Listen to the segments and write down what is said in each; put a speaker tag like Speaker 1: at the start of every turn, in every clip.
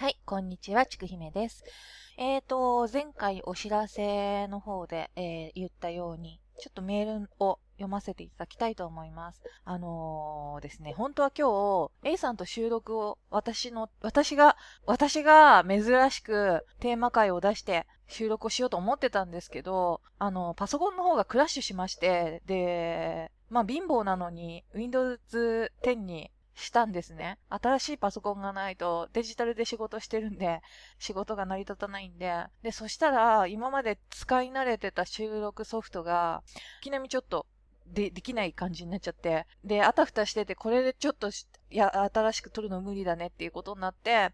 Speaker 1: はい、こんにちは、ちくひめです。えーと、前回お知らせの方で、えー、言ったように、ちょっとメールを読ませていただきたいと思います。あのー、ですね、本当は今日、A さんと収録を私の、私が、私が珍しくテーマ会を出して収録をしようと思ってたんですけど、あの、パソコンの方がクラッシュしまして、で、まあ貧乏なのに Windows 10にしたんですね。新しいパソコンがないとデジタルで仕事してるんで、仕事が成り立たないんで。で、そしたら、今まで使い慣れてた収録ソフトが、いきなりちょっとで、できない感じになっちゃって、で、あたふたしてて、これでちょっと、や、新しく撮るの無理だねっていうことになって、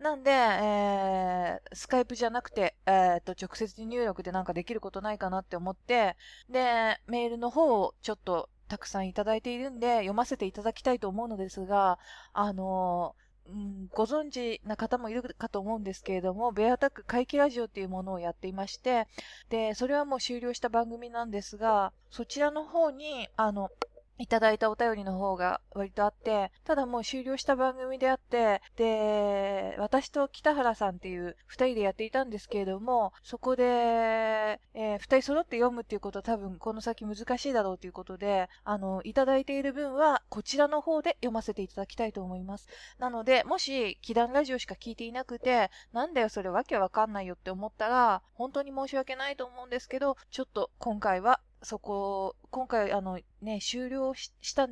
Speaker 1: なんで、えー、スカイプじゃなくて、えー、と、直接入力でなんかできることないかなって思って、で、メールの方をちょっとたくさんいただいているんで、読ませていただきたいと思うのですが、あのうん、ご存知な方もいるかと思うんですけれども、ベアタック回帰ラジオっていうものをやっていまして、で、それはもう終了した番組なんですが、そちらの方に、あの、いただいたお便りの方が割とあって、ただもう終了した番組であって、で、私と北原さんっていう二人でやっていたんですけれども、そこで、えー、二人揃って読むっていうことは多分この先難しいだろうということで、あの、いただいている分はこちらの方で読ませていただきたいと思います。なので、もし、祈願ラジオしか聞いていなくて、なんだよそれわけわかんないよって思ったら、本当に申し訳ないと思うんですけど、ちょっと今回はそこ、今回、あのね、終了した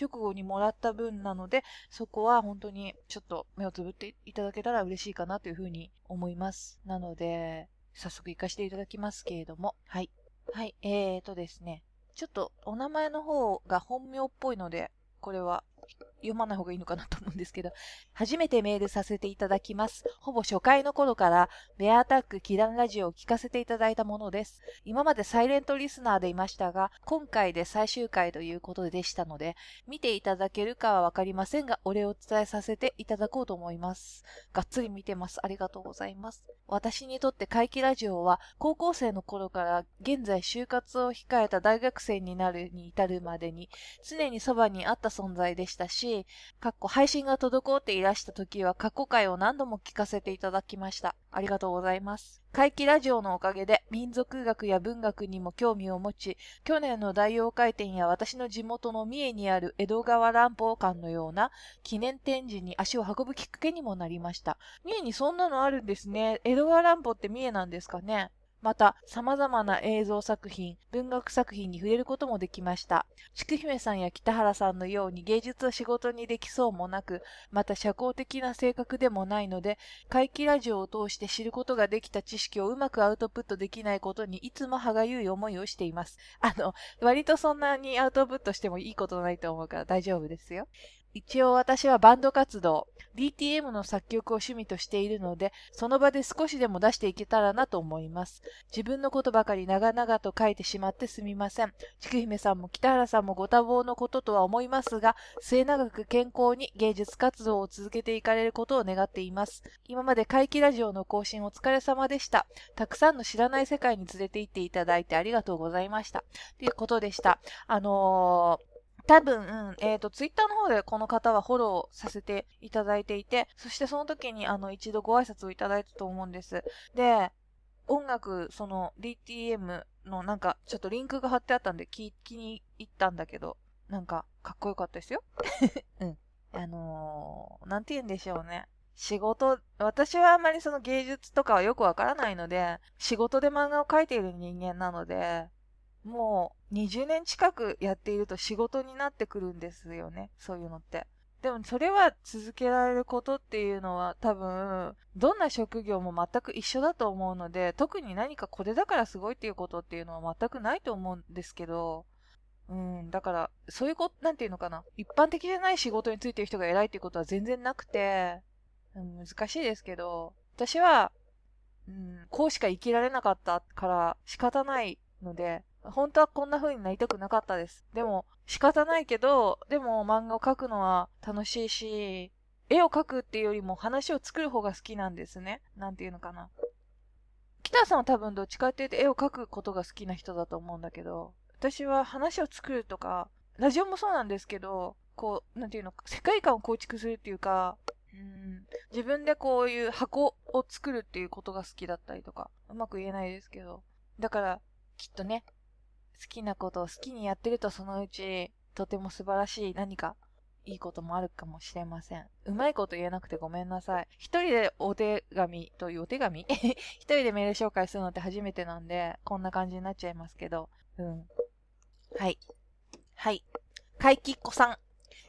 Speaker 1: 直後にもらった分なので、そこは本当にちょっと目をつぶっていただけたら嬉しいかなというふうに思います。なので、早速行かせていただきますけれども、はい。はい、えーとですね、ちょっとお名前の方が本名っぽいので、これは読まない方がいいのかなと思うんですけど、初めてメールさせていただきます。ほぼ初回の頃から、ベアアタック祈願ラジオを聞かせていただいたものです。今までサイレントリスナーでいましたが、今回で最終回ということでしたので、見ていただけるかはわかりませんが、お礼を伝えさせていただこうと思います。がっつり見てます。ありがとうございます。私にとって怪奇ラジオは、高校生の頃から現在就活を控えた大学生になるに至るまでに、常にそばにあった存在でしたし、かっこ配信が滞っていらした時は過去回を何度も聞かせていただきました。ありがとうございます。怪奇ラジオのおかげで民族学や文学にも興味を持ち、去年の大妖怪展や私の地元の三重にある江戸川乱歩館のような記念展示に足を運ぶきっかけにもなりました。三重にそんなのあるんですね。江戸川乱歩って三重なんですかね？また、様々な映像作品、文学作品に触れることもできました。ちくひめさんや北原さんのように芸術を仕事にできそうもなく、また社交的な性格でもないので、怪奇ラジオを通して知ることができた知識をうまくアウトプットできないことにいつも歯がゆい思いをしています。あの、割とそんなにアウトプットしてもいいことないと思うから大丈夫ですよ。一応私はバンド活動、DTM の作曲を趣味としているので、その場で少しでも出していけたらなと思います。自分のことばかり長々と書いてしまってすみません。ちくひめさんも北原さんもご多忙のこととは思いますが、末永く健康に芸術活動を続けていかれることを願っています。今まで怪奇ラジオの更新お疲れ様でした。たくさんの知らない世界に連れて行っていただいてありがとうございました。ということでした。あのー多分、えっ、ー、と、ツイッターの方でこの方はフォローさせていただいていて、そしてその時にあの一度ご挨拶をいただいたと思うんです。で、音楽、その DTM のなんかちょっとリンクが貼ってあったんで聞きに行ったんだけど、なんかかっこよかったですよ。うん。あのー、なんて言うんでしょうね。仕事、私はあんまりその芸術とかはよくわからないので、仕事で漫画を描いている人間なので、もう20年近くやっていると仕事になってくるんですよね。そういうのって。でもそれは続けられることっていうのは多分どんな職業も全く一緒だと思うので特に何かこれだからすごいっていうことっていうのは全くないと思うんですけどうん、だからそういうこと、なんていうのかな一般的じゃない仕事についてる人が偉いっていうことは全然なくて、うん、難しいですけど私は、うん、こうしか生きられなかったから仕方ないので本当はこんな風になりたくなかったです。でも、仕方ないけど、でも漫画を描くのは楽しいし、絵を描くっていうよりも話を作る方が好きなんですね。なんていうのかな。北さんは多分どっちかっていうと絵を描くことが好きな人だと思うんだけど、私は話を作るとか、ラジオもそうなんですけど、こう、なんていうの、世界観を構築するっていうか、うん、自分でこういう箱を作るっていうことが好きだったりとか、うまく言えないですけど。だから、きっとね、好きなことを好きにやってるとそのうち、とても素晴らしい何かいいこともあるかもしれません。うまいこと言えなくてごめんなさい。一人でお手紙というお手紙？一人でメール紹介するのって初めてなんで、こんな感じになっちゃいますけど。うん。はい。はい。かいきっこさん。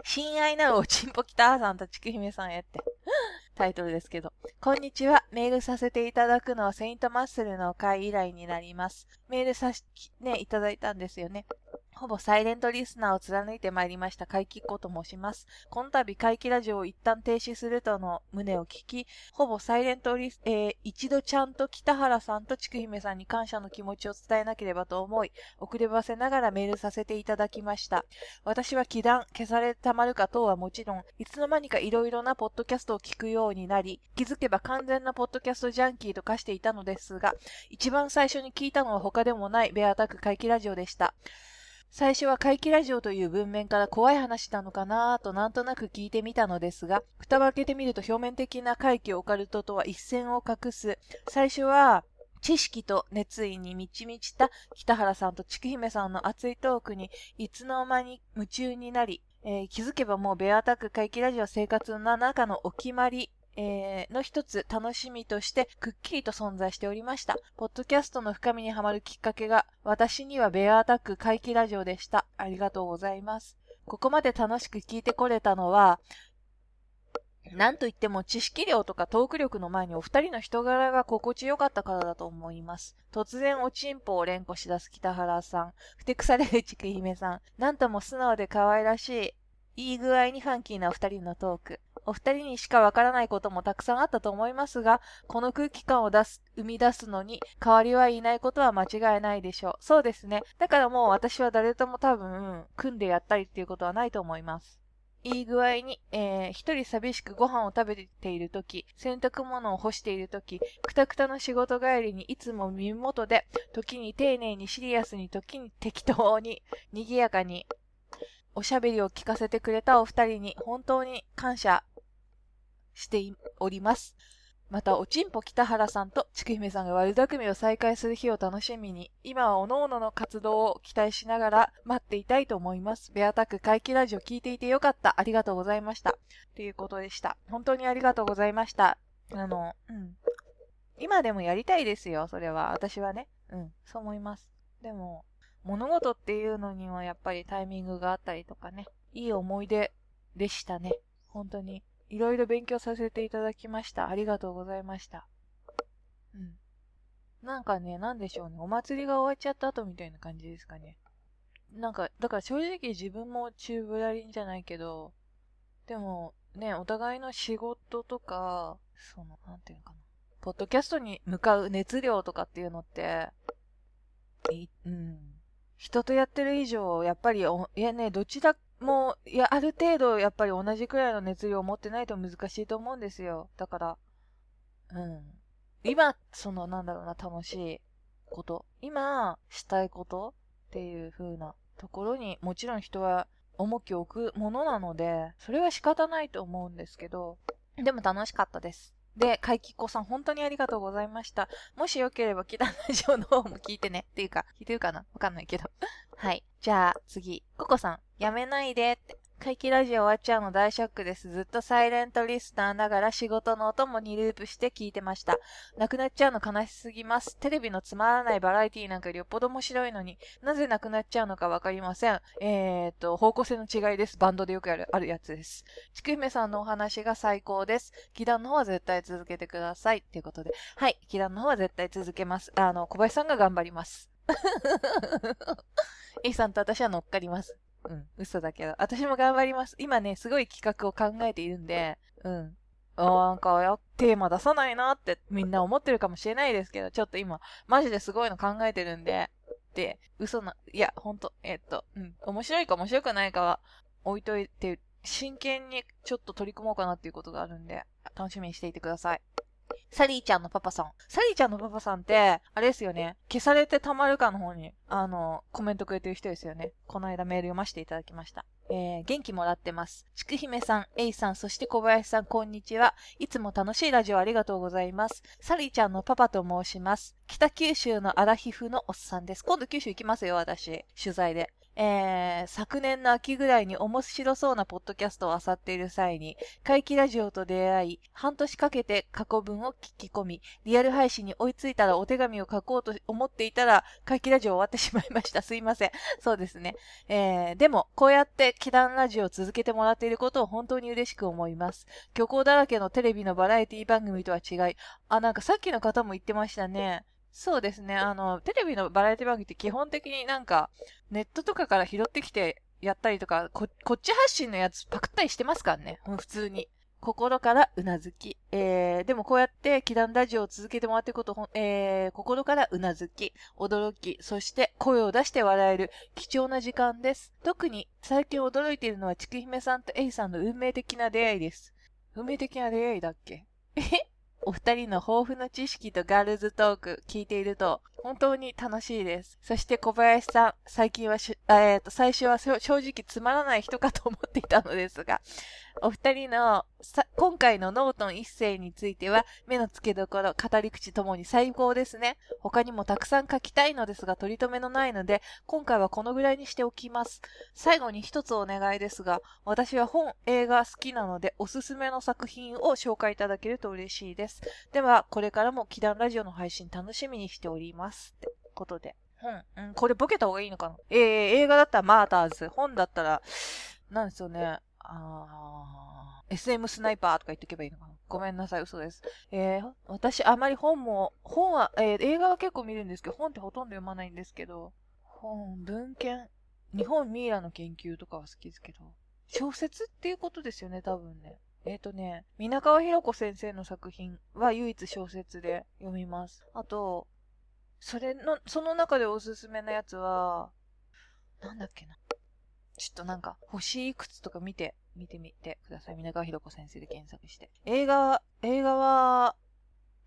Speaker 1: 親愛なるおちんぽきたーさんとちくひめさんへって。タイトルですけど。こんにちは。メールさせていただくのはセイントマッスルの会以来になります。メールさし、ね、いただいたんですよね。ほぼサイレントリスナーを貫いてまいりました怪奇っ子と申します。この度怪奇ラジオを一旦停止するとの旨を聞き、ほぼサイレントリス、えー、一度ちゃんと北原さんとちくひめさんに感謝の気持ちを伝えなければと思い、遅ればせながらメールさせていただきました。私は祈願、消されたまるか等はもちろん、いつの間にか色々なポッドキャストを聞くようになり、気づけば完全なポッドキャストジャンキーと化していたのですが、一番最初に聞いたのは他でもないベアタック怪奇ラジオでした。最初は怪奇ラジオという文面から怖い話なのかなぁとなんとなく聞いてみたのですが、蓋を開けてみると表面的な怪奇オカルトとは一線を画す。最初は、知識と熱意に満ち満ちた北原さんとちくひめさんの熱いトークにいつの間に夢中になり、えー、気づけばもうベアタック怪奇ラジオ生活の中のお決まりえー、の一つ楽しみとしてくっきりと存在しておりました。ポッドキャストの深みにはまるきっかけが、私にはベアアタック回帰ラジオでした。ありがとうございます。ここまで楽しく聞いてこれたのは、なんといっても知識量とかトーク力の前にお二人の人柄が心地よかったからだと思います。突然おちんぽを連呼し出す北原さん、ふてくされるちくひめさん、なんとも素直で可愛らしい、いい具合にファンキーなお二人のトーク。お二人にしかわからないこともたくさんあったと思いますが、この空気感を出す、生み出すのに代わりはいないことは間違いないでしょう。そうですね。だからもう私は誰とも多分、組んでやったりっていうことはないと思います。いい具合に、えー、一人寂しくご飯を食べているとき、洗濯物を干しているとき、くたくたの仕事帰りにいつも耳元で、時に丁寧にシリアスに、時に適当に、賑やかに、おしゃべりを聞かせてくれたお二人に本当に感謝しております。また、おちんぽ北原さんとちくひめさんが悪巧みを再開する日を楽しみに、今はおのおのの活動を期待しながら待っていたいと思います。ベアタック回帰ラジオ聞いていてよかった。ありがとうございました。ということでした。本当にありがとうございました。あの、うん。今でもやりたいですよ、それは。私はね。うん、そう思います。でも、物事っていうのにはやっぱりタイミングがあったりとかね。いい思い出でしたね。本当に。いろいろ勉強させていただきました。ありがとうございました。うん。なんかね、なんでしょうね。お祭りが終わっちゃった後みたいな感じですかね。なんか、だから正直自分も中ぶらりんじゃないけど、でもね、お互いの仕事とか、その、なんていうのかな。ポッドキャストに向かう熱量とかっていうのって、い、うん。人とやってる以上、やっぱりお、いやね、どちらも、いや、ある程度、やっぱり同じくらいの熱量を持ってないと難しいと思うんですよ。だから、うん。今、その、なんだろうな、楽しいこと。今、したいことっていう風なところに、もちろん人は重きを置くものなので、それは仕方ないと思うんですけど、でも楽しかったです。で、かいきこさん、本当にありがとうございました。もしよければ、キララジオの方も聞いてね。っていうか、聞いてるかな？わかんないけど。はい。じゃあ、次。ココさん、やめないでって。怪奇ラジオ終わっちゃうの大ショックです。ずっとサイレントリスナーながら仕事のお供にループして聞いてました。なくなっちゃうの悲しすぎます。テレビのつまらないバラエティなんかよりよっぽど面白いのに、なぜなくなっちゃうのかわかりません。えーと、方向性の違いです。バンドでよくやる、あるやつです。ちくひめさんのお話が最高です。祈願の方は絶対続けてください。ということで。はい。祈願の方は絶対続けます。あの、小林さんが頑張ります。イさんと私は乗っかります。うん、嘘だけど。私も頑張ります。今ね、すごい企画を考えているんで、うん。なんか、テーマ出さないなってみんな思ってるかもしれないですけど、ちょっと今、マジですごいの考えてるんで、で、嘘な、いや、ほんと、えっと、うん、面白いか面白くないかは置いといて、真剣にちょっと取り組もうかなっていうことがあるんで、楽しみにしていてください。サリーちゃんのパパさん。サリーちゃんのパパさんって、あれですよね。消されてたまるかの方に、あの、コメントくれてる人ですよね。この間メール読ませていただきました。えー、元気もらってます。ちくひめさん、えいさん、そして小林さん、こんにちは。いつも楽しいラジオありがとうございます。サリーちゃんのパパと申します。北九州の荒皮膚のおっさんです。今度九州行きますよ、私。取材で。えー、昨年の秋ぐらいに面白そうなポッドキャストを漁っている際に、怪奇ラジオと出会い、半年かけて過去文を聞き込み、リアル配信に追いついたらお手紙を書こうと思っていたら、怪奇ラジオ終わってしまいました。すいません。そうですね。えー、でも、こうやって祈願ラジオを続けてもらっていることを本当に嬉しく思います。虚構だらけのテレビのバラエティ番組とは違い、あ、なんかさっきの方も言ってましたね。そうですね。あの、テレビのバラエティ番組って基本的になんか、ネットとかから拾ってきてやったりとか、こ、こっち発信のやつパクったりしてますからね。普通に。心からうなずき。えー、でもこうやって祈願ラジオを続けてもらっていくこと、えー、心からうなずき、驚き、そして声を出して笑える貴重な時間です。特に最近驚いているのはちくひめさんとエイさんの運命的な出会いです。運命的な出会いだっけ？え お二人の豊富な知識とガールズトーク聞いていると本当に楽しいです。そして小林さん、最近はし、えー、と最初は正直つまらない人かと思っていたのですが、お二人のさ今回のノートン一世については、目の付けどころ、語り口ともに最高ですね。他にもたくさん書きたいのですが、取り留めのないので、今回はこのぐらいにしておきます。最後に一つお願いですが、私は本、映画好きなので、おすすめの作品を紹介いただけると嬉しいです。では、これからも祈願ラジオの配信楽しみにしております。ってことで。うん、うん、これボケた方がいいのかな？えー、映画だったらマーターズ、本だったら、なんですよね。あー、SM スナイパーとか言っておけばいいのかなごめんなさい、嘘です。えー、私、あまり本も、本は、えー、映画は結構見るんですけど、本ってほとんど読まないんですけど、本、文献、日本ミイラの研究とかは好きですけど、小説っていうことですよね、多分ね。えっ、ー、とね、皆川博子先生の作品は唯一小説で読みます。あと、それの、その中でおすすめなやつは、なんだっけな。ちょっとなんか、星いくつとか見て、見てみてください。皆川博子先生で検索して。映画、映画は、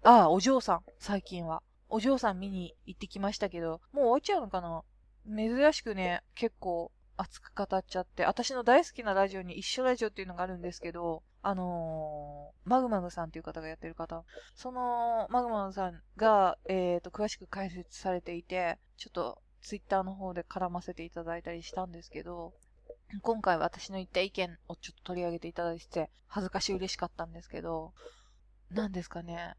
Speaker 1: ああ、お嬢さん、最近は。お嬢さん見に行ってきましたけど、もう終わっちゃうのかな？珍しくね、結構熱く語っちゃって、私の大好きなラジオに一緒ラジオっていうのがあるんですけど、あのー、マグマグさんっていう方がやってる方、そのマグマグさんが、えっ、ー、と、詳しく解説されていて、ちょっとツイッターの方で絡ませていただいたりしたんですけど、今回私の言った意見をちょっと取り上げていただいて、恥ずかし嬉しかったんですけど、何ですかね。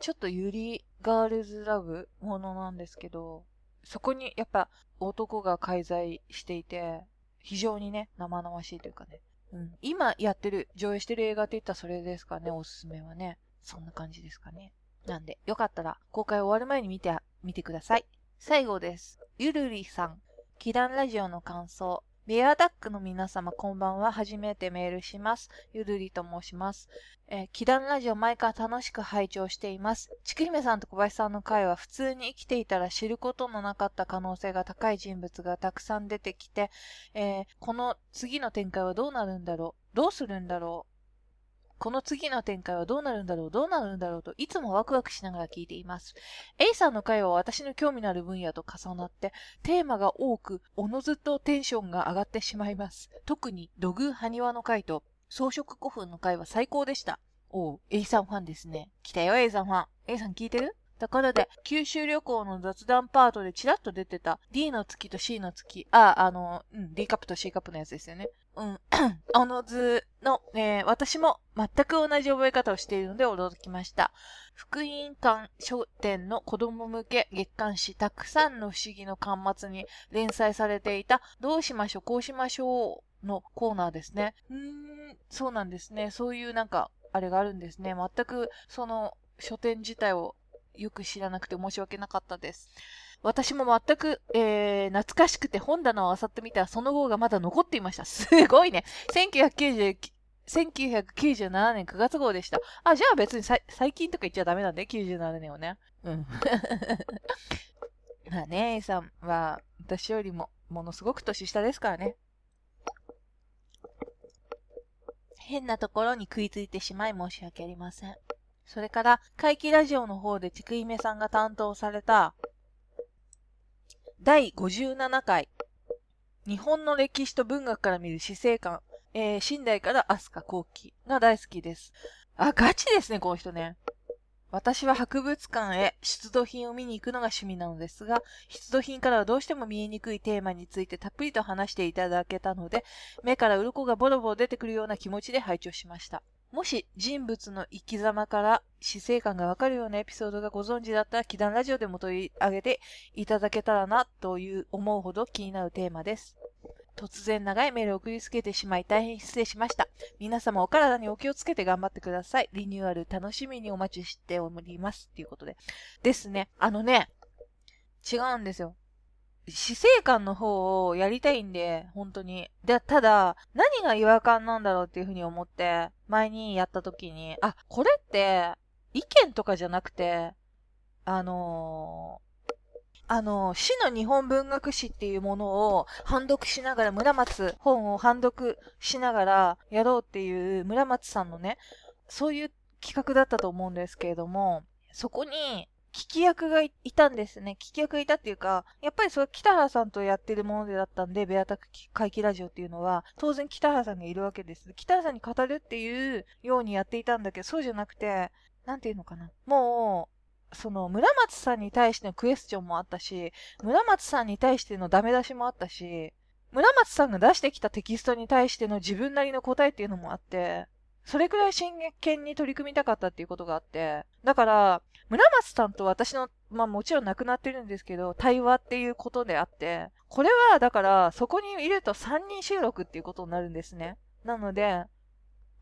Speaker 1: ちょっとユリガールズラブものなんですけど、そこにやっぱ男が介在していて、非常にね、生々しいというかね。うん。今やってる、上映してる映画って言ったらそれですかね、おすすめはね。そんな感じですかね。なんで、よかったら公開終わる前に見て、見てください。最後です。ゆるりさん。祈願ラジオの感想。ベアダックの皆様こんばんは。初めてメールします。ゆるりと申します。えー、祈願ラジオ毎回楽しく拝聴しています。ちくひめさんと小林さんの回は普通に生きていたら知ることのなかった可能性が高い人物がたくさん出てきて、えー、この次の展開はどうなるんだろう？どうするんだろう？この次の展開はどうなるんだろうどうなるんだろうといつもワクワクしながら聞いています。A さんの回は私の興味のある分野と重なってテーマが多くおのずとテンションが上がってしまいます。特に土偶埴輪の回と装飾古墳の回は最高でした。おう、A さんファンですね。来たよ A さんファン。A さん聞いてる？ところで、九州旅行の雑談パートでチラッと出てた D の月と C の月、あ、あの、うん、D カップと C カップのやつですよね。うん、あの図の、えー、私も全く同じ覚え方をしているので驚きました。福音館書店の子供向け月刊誌たくさんの不思議の巻末に連載されていたどうしましょう、こうしましょうのコーナーですね。うーん、そうなんですね。そういうなんか、あれがあるんですね。全くその書店自体をよく知らなくて申し訳なかったです。私も全く、えー、懐かしくて本棚を漁ってみたらその号がまだ残っていました。すごいね。1990 1997年9月号でした。あ、じゃあ別に最近とか言っちゃダメなんで、97年をね。うん。まあね、A さんは私よりもものすごく年下ですからね。変なところに食いついてしまい申し訳ありません。それから、怪奇ラジオの方でちくいめさんが担当された、第57回、日本の歴史と文学から見る死生観、えー、寝台から飛鳥後期が大好きです。あ、ガチですね、この人ね。私は博物館へ出土品を見に行くのが趣味なのですが、出土品からはどうしても見えにくいテーマについてたっぷりと話していただけたので、目から鱗がボロボロ出てくるような気持ちで拝聴しました。もし人物の生き様から死生観がわかるようなエピソードがご存知だったら、祈願ラジオでも取り上げていただけたらなという思うほど気になるテーマです。突然長いメールを送りつけてしまい大変失礼しました。皆様お体にお気をつけて頑張ってください。リニューアル楽しみにお待ちしております。ということで。ですね。あのね、違うんですよ。死生観の方をやりたいんで、本当に。で、ただ、何が違和感なんだろうっていうふうに思って、前にやった時に、あ、これって、意見とかじゃなくて、あのー、あの、死の日本文学史っていうものを判読しながら、村松本を判読しながらやろうっていう村松さんのね、そういう企画だったと思うんですけれども、そこに聞き役がいたんですね。聞き役がいたっていうか、やっぱりそれ北原さんとやってるものでだったんで、ベアタク回帰ラジオっていうのは、当然北原さんがいるわけです。北原さんに語るっていうようにやっていたんだけど、そうじゃなくて、なんていうのかな。もう、その、村松さんに対してのクエスチョンもあったし、村松さんに対してのダメ出しもあったし、村松さんが出してきたテキストに対しての自分なりの答えっていうのもあって、それくらい真剣に取り組みたかったっていうことがあって、だから、村松さんと私の、まあもちろん亡くなってるんですけど、対話っていうことであって、これはだから、そこにいると3人収録っていうことになるんですね。なので、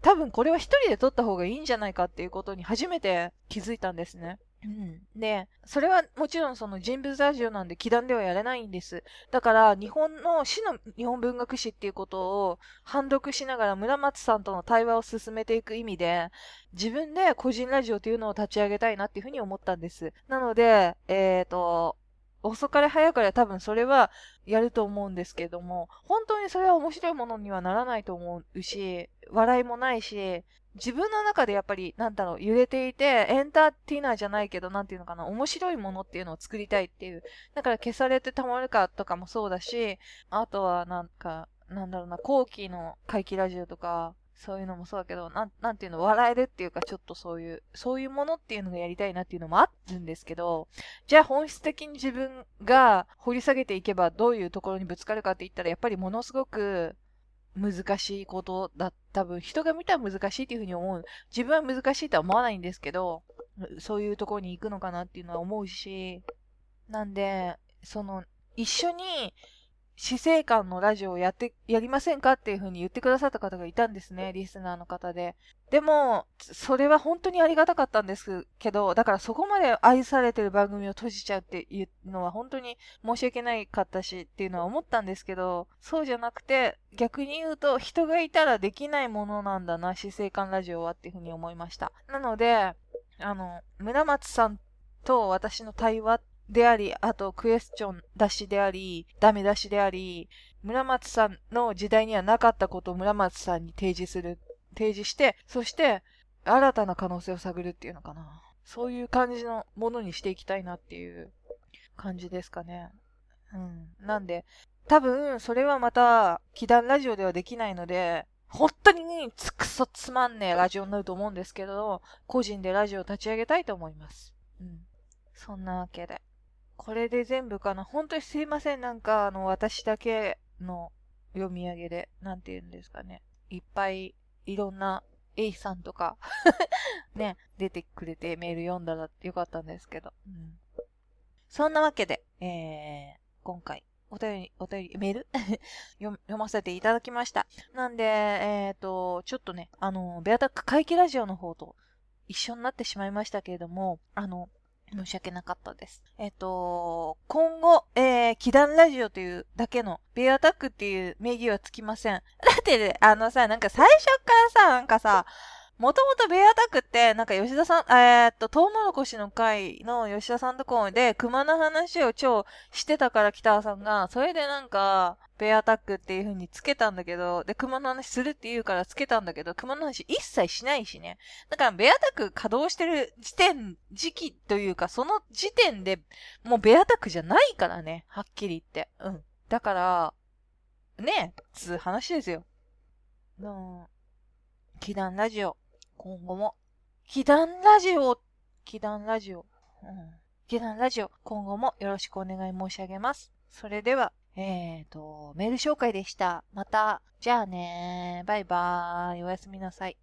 Speaker 1: 多分これは一人で撮った方がいいんじゃないかっていうことに初めて気づいたんですね。うん。で、それはもちろんその人物ラジオなんで、気団ではやれないんです。だから、日本の市の日本文学史っていうことを判読しながら村松さんとの対話を進めていく意味で、自分で個人ラジオというのを立ち上げたいなっていうふうに思ったんです。なので、えっ、ー、と、遅かれ早かれ多分それはやると思うんですけども、本当にそれは面白いものにはならないと思うし、笑いもないし、自分の中でやっぱり、なんだろう、揺れていて、エンターテイナーじゃないけど、なんていうのかな、面白いものっていうのを作りたいっていう。だから消されてたまるかとかもそうだし、あとはなんか、なんだろうな、後期の怪奇ラジオとか、そういうのもそうだけど、なん、なんていうの、笑えるっていうか、ちょっとそういう、そういうものっていうのがやりたいなっていうのもあるんですけど、じゃあ本質的に自分が掘り下げていけばどういうところにぶつかるかって言ったら、やっぱりものすごく、難しいことだ、多分人が見たら難しいっていうふうに思う。自分は難しいとは思わないんですけど、そういうところに行くのかなっていうのは思うし、なんで、その、一緒に死生観のラジオをやって、やりませんかっていう風に言ってくださった方がいたんですね、リスナーの方で。でも、それは本当にありがたかったんですけど、だからそこまで愛されてる番組を閉じちゃうっていうのは本当に申し訳ないかったしっていうのは思ったんですけど、そうじゃなくて、逆に言うと人がいたらできないものなんだな、死生観ラジオはっていう風に思いました。なので、あの、村松さんと私の対話であり、あとクエスチョン出しであり、ダメ出しであり、村松さんの時代にはなかったことを村松さんに提示する、提示して、そして新たな可能性を探るっていうのかな。そういう感じのものにしていきたいなっていう感じですかね。うん。なんで、多分、それはまた、祈願ラジオではできないので、本当につくそつまんねえラジオになると思うんですけど、個人でラジオを立ち上げたいと思います。うん。そんなわけで。これで全部かな。本当にすいません。なんか、あの、私だけの読み上げで、なんて言うんですかね。いっぱい、いろんな A さんとか ね、出てくれてメール読んだらよかったんですけど。うん、そんなわけで、えー、今回、お便り、お便り、メール？読ませていただきました。なんで、えっ、ー、と、ちょっとね、あの、ベアタック会期ラジオの方と一緒になってしまいましたけれども、あの、申し訳なかったです。えっ、と、今後、えー、祈願ラジオというだけの、ベアタックっていう名義はつきません。だって、あのさ、なんか最初からさ、なんかさ、もともとベアタックって、なんか吉田さん、えー、っと、トウモロコシの会の吉田さんとこで、熊の話を超してたから北さんが、それでなんか、ベアタックっていう風につけたんだけど、で、熊の話するって言うからつけたんだけど、熊の話一切しないしね。だから、ベアタック稼働してる時点、時期というか、その時点でもうベアタックじゃないからね。はっきり言って。うん。だから、ねえ、つう話ですよ。うん。祈願ラジオ、今後も、祈願ラジオ、祈願ラジオ、うん。祈願ラジオ、今後もよろしくお願い申し上げます。それでは、えーと、メール紹介でした。また、じゃあねバイバーイ。おやすみなさい。